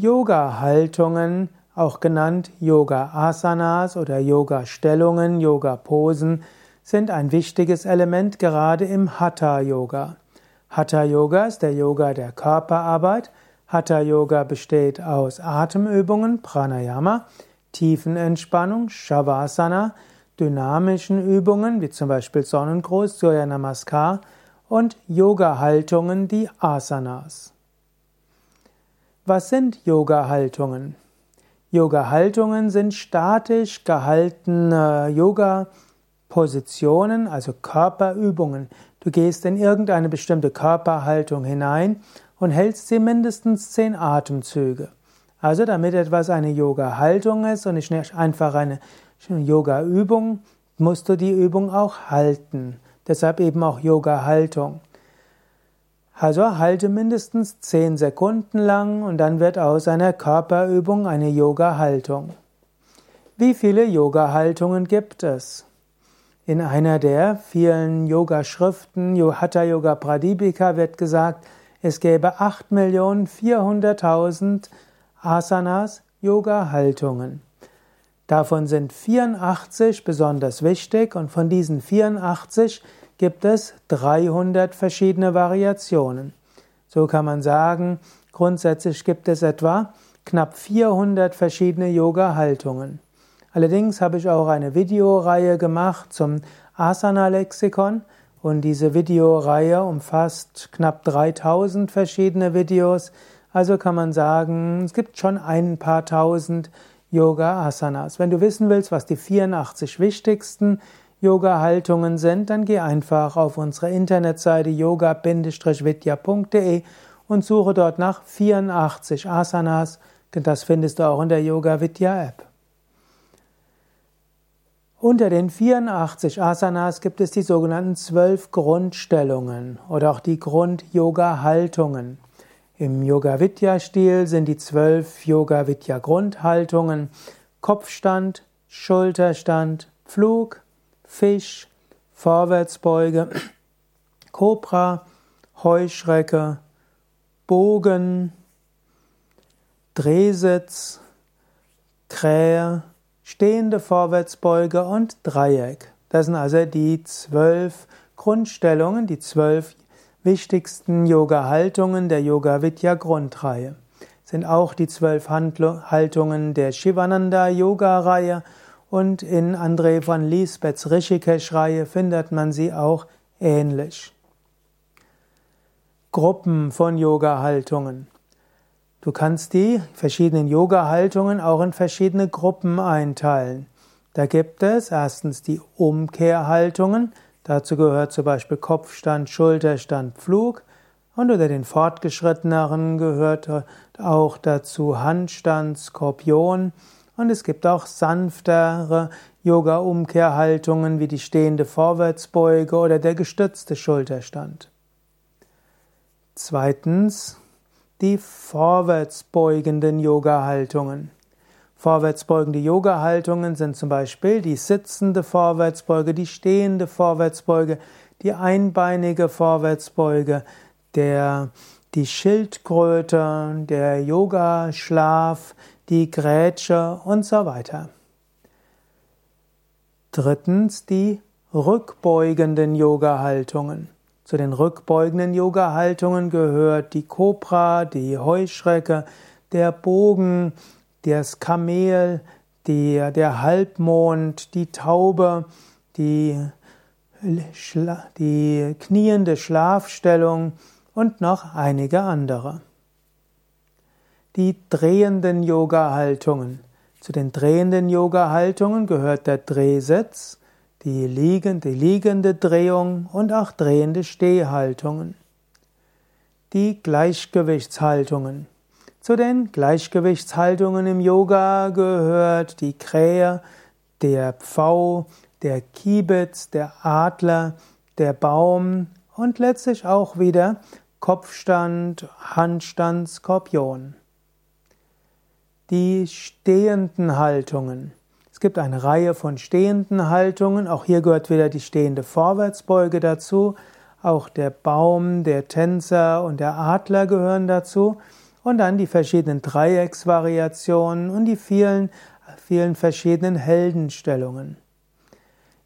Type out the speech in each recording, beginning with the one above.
Yoga-Haltungen, auch genannt Yoga-Asanas oder Yoga-Stellungen, Yoga-Posen, sind ein wichtiges Element gerade im Hatha-Yoga. Hatha-Yoga ist der Yoga der Körperarbeit. Hatha-Yoga besteht aus Atemübungen, Pranayama, Tiefenentspannung, Shavasana, dynamischen Übungen wie zum Beispiel Sonnengruß, Surya Namaskar und Yoga-Haltungen, die Asanas. Was sind Yoga-Haltungen? Yoga-Haltungen sind statisch gehaltene Yoga-Positionen, also Körperübungen. Du gehst in irgendeine bestimmte Körperhaltung hinein und hältst sie mindestens zehn Atemzüge. Also damit etwas eine Yoga-Haltung ist und nicht einfach eine Yoga-Übung, musst du die Übung auch halten. Deshalb eben auch Yoga-Haltung. Also halte mindestens 10 Sekunden lang und dann wird aus einer Körperübung eine Yoga-Haltung. Wie viele Yoga-Haltungen gibt es? In einer der vielen Yoga-Schriften, Hatha Yoga Pradipika, wird gesagt, es gäbe 8.400.000 Asanas, Yoga-Haltungen. Davon sind 84 besonders wichtig und von diesen 84 gibt es 300 verschiedene Variationen. So kann man sagen, grundsätzlich gibt es etwa knapp 400 verschiedene Yoga-Haltungen. Allerdings habe ich auch eine Videoreihe gemacht zum Asana-Lexikon und diese Videoreihe umfasst knapp 3000 verschiedene Videos. Also kann man sagen, es gibt schon ein paar tausend Yoga-Asanas. Wenn du wissen willst, was die 84 wichtigsten Yoga-Haltungen sind, dann geh einfach auf unsere Internetseite yoga-vidya.de und suche dort nach 84 Asanas. Das findest du auch in der Yoga Vidya App. Unter den 84 Asanas gibt es die sogenannten zwölf Grundstellungen oder auch die Grund-Yoga-Haltungen. Im Yoga-Vidya-Stil sind die zwölf Yoga-Vidya-Grundhaltungen Kopfstand, Schulterstand, Flug, Fisch, Vorwärtsbeuge, Kobra, Heuschrecke, Bogen, Drehsitz, Krähe, stehende Vorwärtsbeuge und Dreieck. Das sind also die zwölf Grundstellungen, die zwölf wichtigsten Yoga-Haltungen der Yoga-Vidya-Grundreihe. Sind auch die zwölf Haltungen der Shivananda-Yoga-Reihe und in André von Lisbeths Rishikesh-Reihe findet man sie auch ähnlich. Gruppen von Yoga-Haltungen. Du kannst die verschiedenen Yoga-Haltungen auch in verschiedene Gruppen einteilen. Da gibt es erstens die Umkehrhaltungen. Dazu gehört zum Beispiel Kopfstand, Schulterstand, Flug. Und unter den Fortgeschritteneren gehört auch dazu Handstand, Skorpion und es gibt auch sanftere Yoga-Umkehrhaltungen wie die stehende Vorwärtsbeuge oder der gestützte Schulterstand. Zweitens die vorwärtsbeugenden Yoga-Haltungen. Vorwärtsbeugende Yoga-Haltungen sind zum Beispiel die sitzende Vorwärtsbeuge, die stehende Vorwärtsbeuge, die einbeinige Vorwärtsbeuge, der, die Schildkröte, der Yoga-Schlaf, die Grätsche und so weiter. Drittens die rückbeugenden Yoga-Haltungen. Zu den rückbeugenden Yoga-Haltungen gehört die Kobra, die Heuschrecke, der Bogen, das Kamel, die, der Halbmond, die Taube, die, die kniende Schlafstellung und noch einige andere die drehenden Yoga-Haltungen. Zu den drehenden Yoga-Haltungen gehört der Drehsitz, die liegende, liegende Drehung und auch drehende Stehhaltungen. Die Gleichgewichtshaltungen. Zu den Gleichgewichtshaltungen im Yoga gehört die Krähe, der Pfau, der Kiebitz, der Adler, der Baum und letztlich auch wieder Kopfstand, Handstand, Skorpion die stehenden Haltungen. Es gibt eine Reihe von stehenden Haltungen. Auch hier gehört wieder die stehende Vorwärtsbeuge dazu. Auch der Baum, der Tänzer und der Adler gehören dazu. und dann die verschiedenen Dreiecksvariationen und die vielen, vielen verschiedenen Heldenstellungen.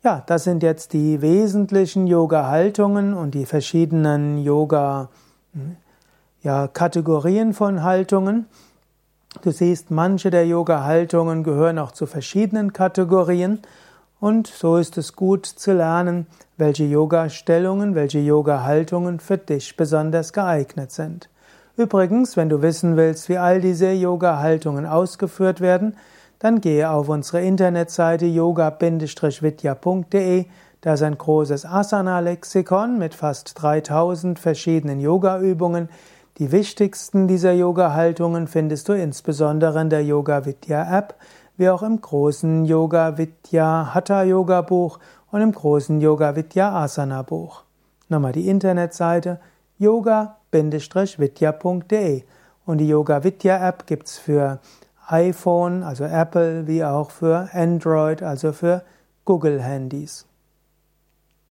Ja, das sind jetzt die wesentlichen Yoga-Haltungen und die verschiedenen Yoga, ja, Kategorien von Haltungen. Du siehst, manche der Yoga-Haltungen gehören auch zu verschiedenen Kategorien und so ist es gut zu lernen, welche Yoga-Stellungen, welche Yoga-Haltungen für dich besonders geeignet sind. Übrigens, wenn du wissen willst, wie all diese Yoga-Haltungen ausgeführt werden, dann gehe auf unsere Internetseite yoga-vidya.de. Da ist ein großes Asana-Lexikon mit fast 3000 verschiedenen Yoga-Übungen, die wichtigsten dieser Yoga-Haltungen findest du insbesondere in der Yoga Vidya App, wie auch im großen Yoga Vidya Hatha Yoga Buch und im großen Yoga Vidya Asana Buch. Nochmal die Internetseite yoga-vidya.de und die Yoga Vidya App gibt's für iPhone, also Apple, wie auch für Android, also für Google Handys.